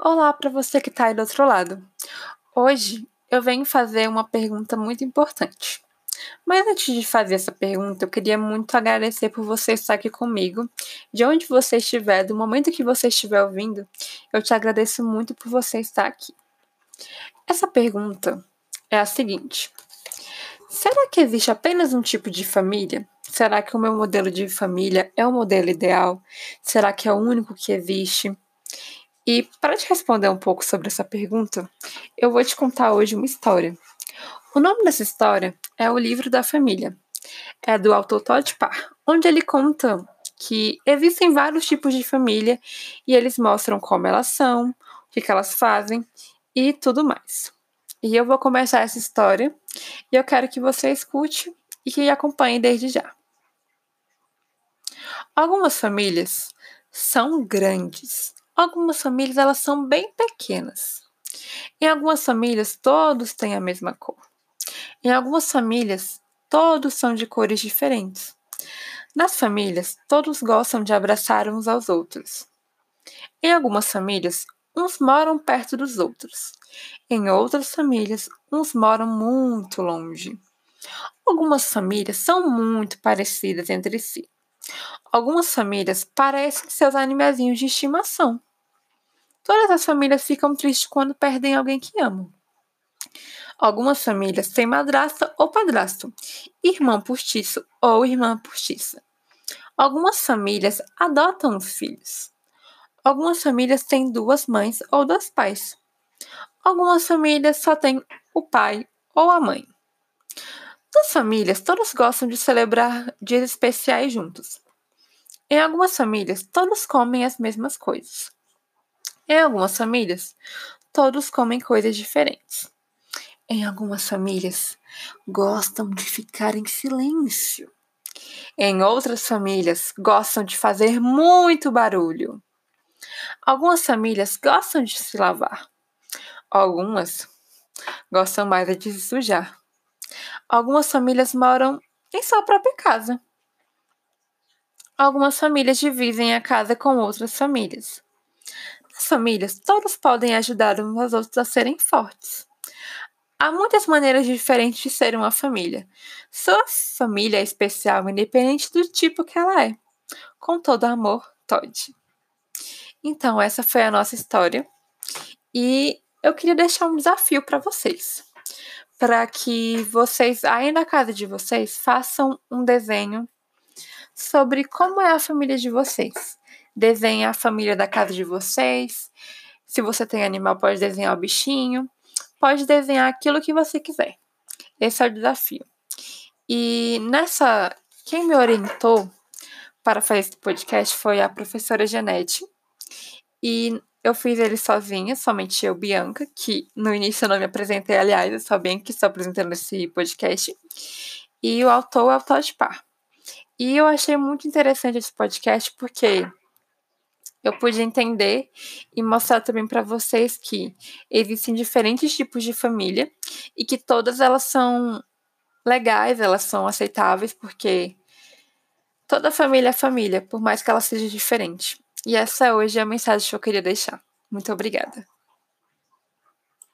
Olá para você que está aí do outro lado. Hoje eu venho fazer uma pergunta muito importante. Mas antes de fazer essa pergunta, eu queria muito agradecer por você estar aqui comigo. De onde você estiver, do momento que você estiver ouvindo, eu te agradeço muito por você estar aqui. Essa pergunta é a seguinte: Será que existe apenas um tipo de família? Será que o meu modelo de família é o modelo ideal? Será que é o único que existe? E para te responder um pouco sobre essa pergunta, eu vou te contar hoje uma história. O nome dessa história é O Livro da Família. É do autor Todd Parr, onde ele conta que existem vários tipos de família e eles mostram como elas são, o que, elas fazem e tudo mais. E eu vou começar essa história e eu quero que você escute e que acompanhe desde já. Algumas famílias são grandes Algumas famílias elas são bem pequenas. Em algumas famílias todos têm a mesma cor. Em algumas famílias todos são de cores diferentes. Nas famílias todos gostam de abraçar uns aos outros. Em algumas famílias uns moram perto dos outros. Em outras famílias uns moram muito longe. Algumas famílias são muito parecidas entre si. Algumas famílias parecem seus animaizinhos de estimação. Todas as famílias ficam tristes quando perdem alguém que amam. Algumas famílias têm madrasta ou padrasto, irmão postiço ou irmã postiça. Algumas famílias adotam os filhos. Algumas famílias têm duas mães ou dois pais. Algumas famílias só têm o pai ou a mãe. Nas famílias, todos gostam de celebrar dias especiais juntos. Em algumas famílias, todos comem as mesmas coisas. Em algumas famílias, todos comem coisas diferentes. Em algumas famílias, gostam de ficar em silêncio. Em outras famílias, gostam de fazer muito barulho. Algumas famílias gostam de se lavar. Algumas gostam mais de se sujar. Algumas famílias moram em sua própria casa. Algumas famílias dividem a casa com outras famílias. Nas famílias, todos podem ajudar uns aos outros a serem fortes. Há muitas maneiras diferentes de ser uma família. Sua família é especial, independente do tipo que ela é. Com todo amor, Todd. Então, essa foi a nossa história. E eu queria deixar um desafio para vocês. Para que vocês, aí na casa de vocês, façam um desenho sobre como é a família de vocês. Desenhe a família da casa de vocês. Se você tem animal, pode desenhar o bichinho. Pode desenhar aquilo que você quiser. Esse é o desafio. E nessa. Quem me orientou para fazer esse podcast foi a professora Janete. E eu fiz ele sozinha, somente eu, Bianca, que no início eu não me apresentei, aliás, eu sou Bianca que estou apresentando esse podcast. E o autor é o Todd Parr. E eu achei muito interessante esse podcast porque eu pude entender e mostrar também para vocês que existem diferentes tipos de família e que todas elas são legais, elas são aceitáveis, porque toda família é família, por mais que ela seja diferente. E essa hoje é a mensagem que eu queria deixar. Muito obrigada.